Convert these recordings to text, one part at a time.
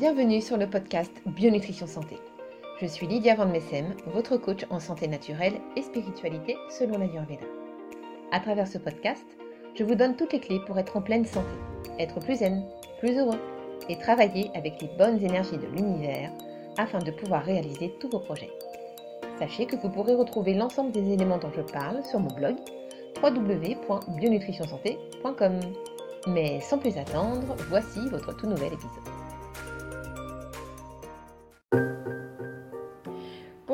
Bienvenue sur le podcast Bionutrition Santé. Je suis Lydia Van Messem, votre coach en santé naturelle et spiritualité selon la l'Ayurveda. À travers ce podcast, je vous donne toutes les clés pour être en pleine santé, être plus zen, plus heureux et travailler avec les bonnes énergies de l'univers afin de pouvoir réaliser tous vos projets. Sachez que vous pourrez retrouver l'ensemble des éléments dont je parle sur mon blog www.bionutritionsanté.com. Mais sans plus attendre, voici votre tout nouvel épisode.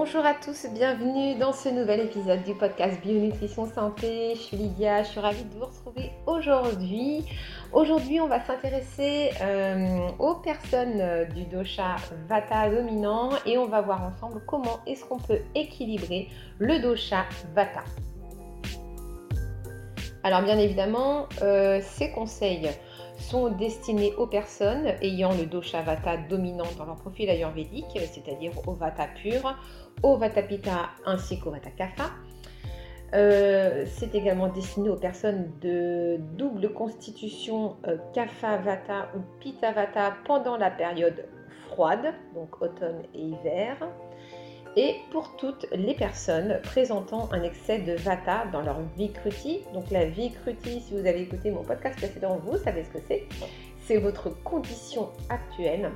Bonjour à tous, bienvenue dans ce nouvel épisode du podcast Bionutrition Santé. Je suis Lydia, je suis ravie de vous retrouver aujourd'hui. Aujourd'hui, on va s'intéresser euh, aux personnes euh, du dosha Vata dominant et on va voir ensemble comment est-ce qu'on peut équilibrer le dosha Vata. Alors bien évidemment, euh, ces conseils sont destinés aux personnes ayant le dosha vata dominant dans leur profil ayurvédique, c'est-à-dire au vata pur, au vata pitta ainsi qu'au vata kapha. Euh, c'est également destiné aux personnes de double constitution euh, ou pitta vata pendant la période froide, donc automne et hiver et pour toutes les personnes présentant un excès de Vata dans leur Vikruti. Donc la Vikruti, si vous avez écouté mon podcast précédent, vous savez ce que c'est. C'est votre condition actuelle,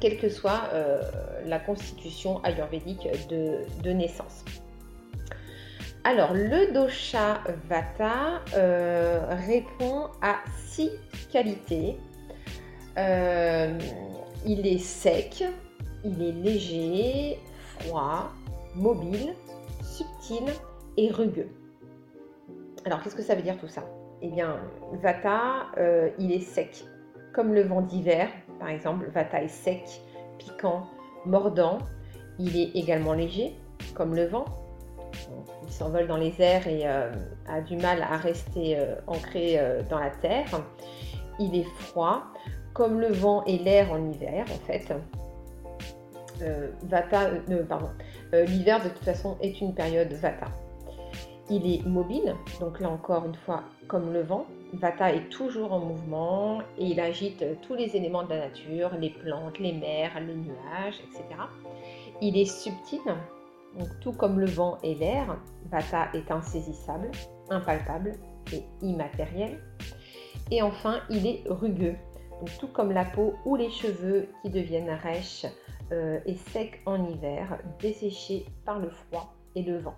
quelle que soit euh, la constitution ayurvédique de, naissance. Alors, le dosha Vata euh, répond à six qualités. Euh, il est sec, il est léger, mobile, subtil et rugueux. Alors qu'est-ce que ça veut dire tout ça? Eh bien, Vata, euh, il est sec, comme le vent d'hiver, par exemple. Vata est sec, piquant, mordant. Il est également léger, comme le vent. il s'envole dans les airs et euh, a du mal à rester euh, ancré dans la terre. Il est froid, comme le vent et l'air en hiver, en fait. Euh, euh, euh, l'hiver de toute façon est une période Vata. Il est mobile, donc là encore une fois comme le vent. Vata est toujours en mouvement et il agite tous les éléments de la nature, les plantes, les mers, les nuages, etc. Il est subtil, donc tout comme le vent et l'air. Vata est insaisissable, impalpable et immatériel. Et enfin, il est rugueux, donc tout comme la peau ou les cheveux qui deviennent rêches euh, et sec en hiver, desséché par le froid et le vent.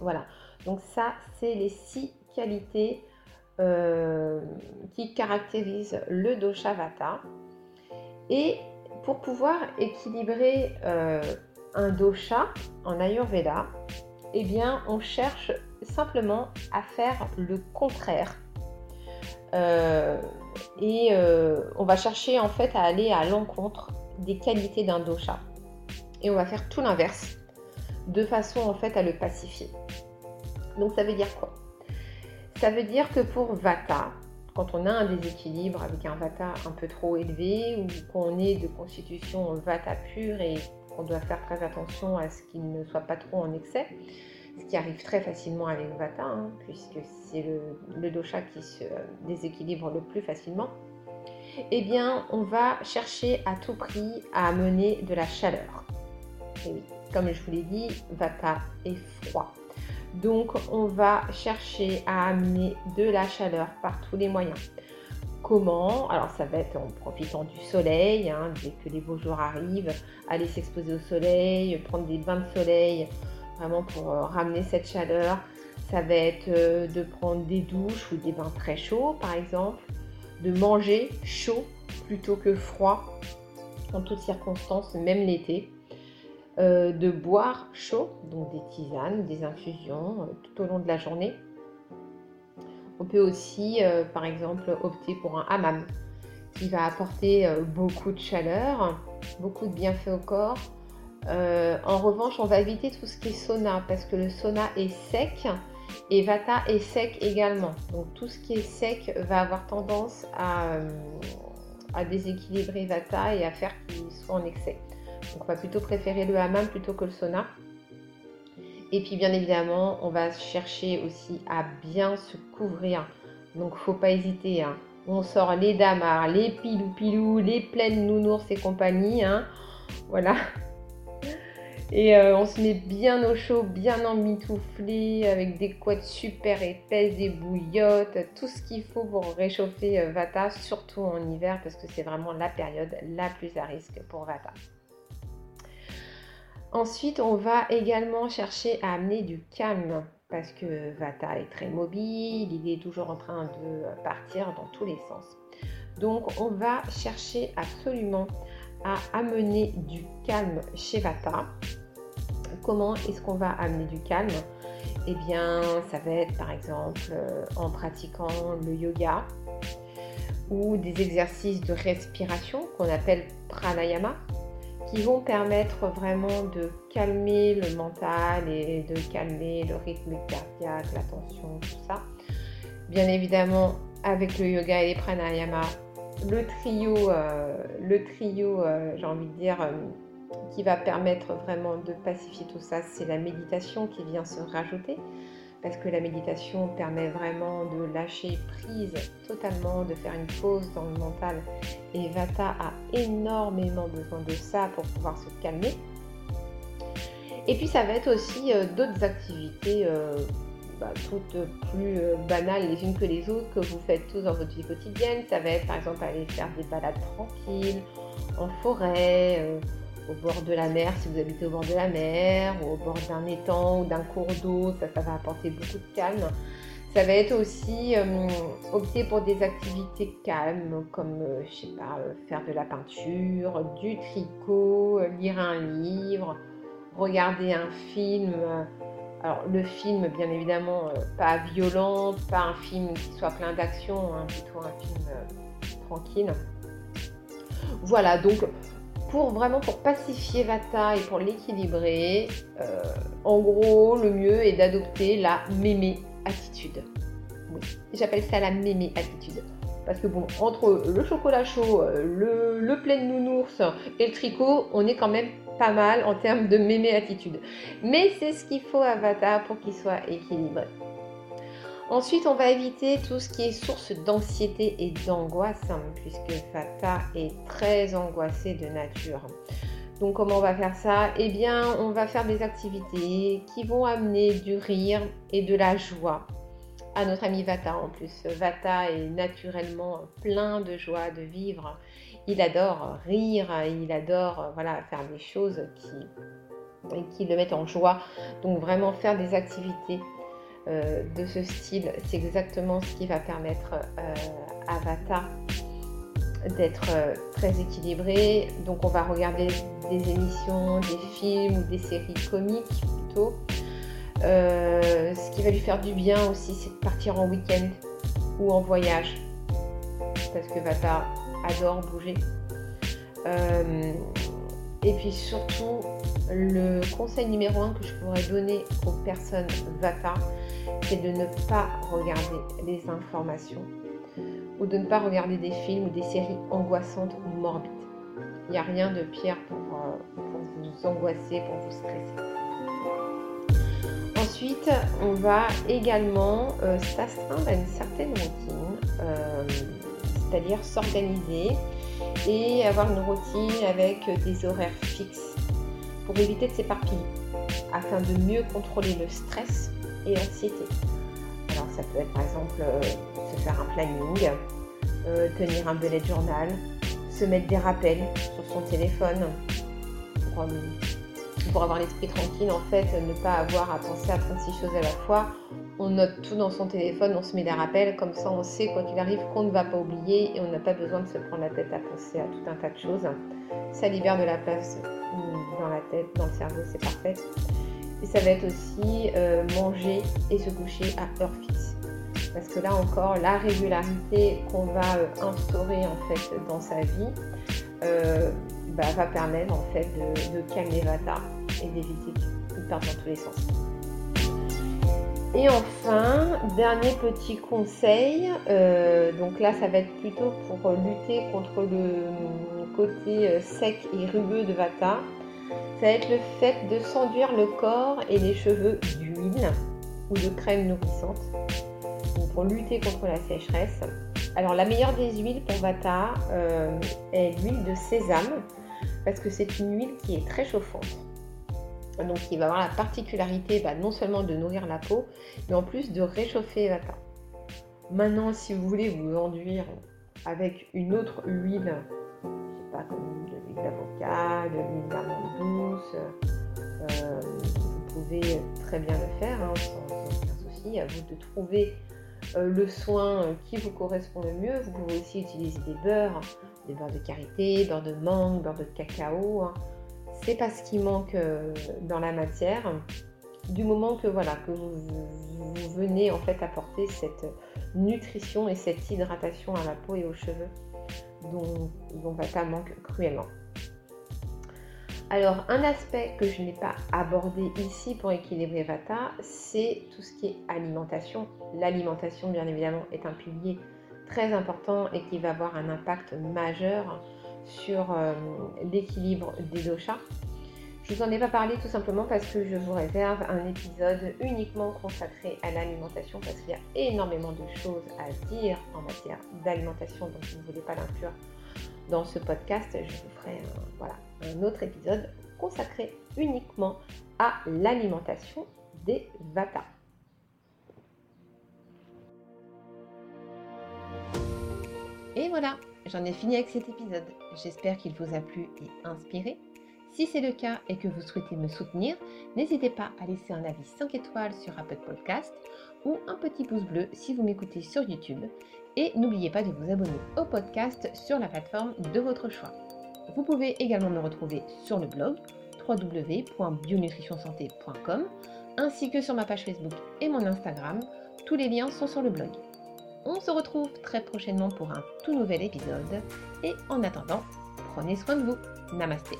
Voilà, donc ça, c'est les six qualités euh, qui caractérisent le dosha vata. Et pour pouvoir équilibrer euh, un dosha en Ayurveda, eh bien, on cherche simplement à faire le contraire. et on va chercher en fait à aller à l'encontre des qualités d'un dosha. Et on va faire tout l'inverse, de façon en fait à le pacifier. Donc ça veut dire quoi? Ça veut dire que pour Vata, quand on a un déséquilibre avec un Vata un peu trop élevé ou qu'on est de constitution Vata pure et qu'on doit faire très attention à ce qu'il ne soit pas trop en excès, ce qui arrive très facilement avec Vata, hein, puisque c'est le, le, dosha qui se déséquilibre le plus facilement eh bien, on va chercher à tout prix à amener de la chaleur. Comme je vous l'ai dit, Vata est froid. Donc, on va chercher à amener de la chaleur par tous les moyens. Comment? Alors, ça va être en profitant du soleil, hein, dès que les beaux jours arrivent, aller s'exposer au soleil, prendre des bains de soleil, vraiment pour euh, ramener cette chaleur. Ça va être euh, de prendre des douches ou des bains très chauds, par exemple de manger chaud plutôt que froid en toutes circonstances, même l'été. Euh, de boire chaud, donc des tisanes, des infusions euh, tout au long de la journée. On peut aussi, euh, par exemple, opter pour un hammam qui va apporter beaucoup de chaleur, beaucoup de bienfaits au corps. en revanche, on va éviter tout ce qui est sauna parce que le sauna est sec et Vata est sec également. Donc tout ce qui est sec va avoir tendance à, euh, déséquilibrer Vata et à faire qu'il soit en excès. Donc on va plutôt préférer le hammam plutôt que le sauna. Et puis bien évidemment, on va chercher aussi à bien se couvrir. Donc faut pas hésiter. Hein. On sort les damars, les pilou-pilou, les pleines nounours et compagnie. Hein. Voilà. Et euh, on se met bien au chaud, bien emmitouflé, avec des couettes super épaisses, des bouillottes, tout ce qu'il faut pour réchauffer euh, Vata, surtout en hiver, parce que c'est vraiment la période la plus à risque pour Vata. Ensuite, on va également chercher à amener du calme parce que Vata est très mobile, il est toujours en train de partir dans tous les sens. Donc, on va chercher absolument à amener du calme chez Vata. Comment est-ce qu'on va amener du calme? Eh bien, ça va être par exemple euh, en pratiquant le yoga ou des exercices de respiration qu'on appelle pranayama qui vont permettre vraiment de calmer le mental et de calmer le rythme cardiaque, la tension, tout ça. Bien évidemment, avec le yoga et les pranayama, le trio, euh, le trio euh, j'ai envie de dire, qui va permettre vraiment de pacifier tout ça, c'est la méditation qui vient se rajouter parce que la méditation permet vraiment de lâcher prise totalement, de faire une pause dans le mental. Et Vata a énormément besoin de ça pour pouvoir se calmer. Et puis ça va être aussi euh, d'autres activités, euh, bah, toutes plus euh, banales les unes que les autres, que vous faites tous dans votre vie quotidienne. Ça va être par exemple aller faire des balades tranquilles, en forêt au bord de la mer, si vous habitez au bord de la mer, ou au bord d'un étang ou d'un cours d'eau, ça, va apporter beaucoup de calme. Ça va être aussi euh, opter pour des activités calmes, comme, euh, je sais pas, euh, faire de la peinture, du tricot, lire un livre, regarder un film. Alors, le film, bien évidemment, pas violent, pas un film qui soit plein d'action, hein, plutôt un film tranquille. Voilà, donc pour vraiment pour pacifier Vata et pour l'équilibrer, euh, en gros, le mieux est d'adopter la mémé attitude. Oui, j'appelle ça la mémé attitude. Parce que bon, entre le chocolat chaud, euh, le, le plein nounours et le tricot, on est quand même pas mal en termes de mémé attitude. Mais c'est ce qu'il faut à Vata pour qu'il soit équilibré. Ensuite, on va éviter tout ce qui est source d'anxiété et d'angoisse, hein, puisque Fata est très angoissée de nature. Donc comment on va faire ça? Eh bien, on va faire des activités qui vont amener du rire et de la joie à notre ami Vata en plus. Vata est naturellement plein de joie de vivre. Il adore rire, il adore voilà, faire des choses qui, qui le mettent en joie. Donc vraiment faire des activités euh, de ce style, c'est exactement ce qui va permettre euh, à Vata d'être euh, très équilibré. Donc on va regarder des émissions, des films ou des séries comiques plutôt. ce qui va lui faire du bien aussi, c'est de partir en week-end ou en voyage. Parce que Vata adore bouger. et puis surtout, le conseil numéro un que je pourrais donner aux personnes Vata, c'est de ne pas regarder les informations ou de ne pas regarder des films ou des séries angoissantes ou morbides. Il n'y a rien de pire pour, euh, vous angoisser, pour vous stresser. Ensuite, on va également euh, s'astreindre à une certaine routine, euh, c'est-à-dire s'organiser et avoir une routine avec des horaires fixes pour éviter de s'éparpiller, afin de mieux contrôler le stress et l'anxiété. Alors ça peut être par exemple euh, se faire un planning, euh, tenir un bullet journal, se mettre des rappels sur son téléphone pour, pour avoir l'esprit tranquille en fait, ne pas avoir à penser à 36 choses à la fois. On note tout dans son téléphone, on se met des rappels, comme ça on sait quoi qu'il arrive qu'on ne va pas oublier et on n'a pas besoin de se prendre la tête à penser à tout un tas de choses. Ça libère de la place dans la tête, dans le cerveau, c'est parfait. Et ça va être aussi euh, manger et se coucher à heure fixe. Parce que là encore, la régularité qu'on va euh, instaurer en fait dans sa vie euh, bah, va permettre en fait de, de calmer Vata et d'éviter qu'il parte dans tous les sens. Et enfin, dernier petit conseil, donc là ça va être plutôt pour lutter contre le côté sec et rugueux de Vata ça va être le fait de s'enduire le corps et les cheveux d'huile ou de crème nourrissante pour lutter contre la sécheresse. Alors la meilleure des huiles pour Vata euh, est l'huile de sésame parce que c'est une huile qui est très chauffante. Donc il va avoir la particularité bah, non seulement de nourrir la peau, mais en plus de réchauffer Vata. Maintenant, si vous voulez vous enduire avec une autre huile, je sais pas, comme de l'huile d'avocat, de l'huile d'amande douce, euh, vous pouvez très bien le faire hein, sans, aucun souci. À vous de trouver euh, le soin qui vous correspond le mieux. Vous pouvez aussi utiliser des beurres, des beurres de karité, beurre de mangue, beurre de cacao. Hein. C'est pas ce qui manque euh, dans la matière. Du moment que voilà que vous, venez en fait apporter cette nutrition et cette hydratation à la peau et aux cheveux dont Vata manque cruellement. Alors, un aspect que je n'ai pas abordé ici pour équilibrer Vata, c'est tout ce qui est alimentation. L'alimentation, bien évidemment, est un pilier très important et qui va avoir un impact majeur sur euh, l'équilibre des doshas. Je vous en ai pas parlé tout simplement parce que je vous réserve un épisode uniquement consacré à l'alimentation parce qu'il y a énormément de choses à dire en matière d'alimentation, donc vous ne voulez pas l'inclure dans ce podcast, je vous ferai un, un autre épisode consacré uniquement à l'alimentation des Vata. Et voilà, j'en ai fini avec cet épisode. J'espère qu'il vous a plu et inspiré. Si c'est le cas et que vous souhaitez me soutenir, n'hésitez pas à laisser un avis 5 étoiles sur Apple Podcast ou un petit pouce bleu si vous m'écoutez sur YouTube. Et n'oubliez pas de vous abonner au podcast sur la plateforme de votre choix. Vous pouvez également me retrouver sur le blog www.bionutritionsanté.com ainsi que sur ma page Facebook et mon Instagram. Tous les liens sont sur le blog. On se retrouve très prochainement pour un tout nouvel épisode et en attendant, prenez soin de vous. Namasté.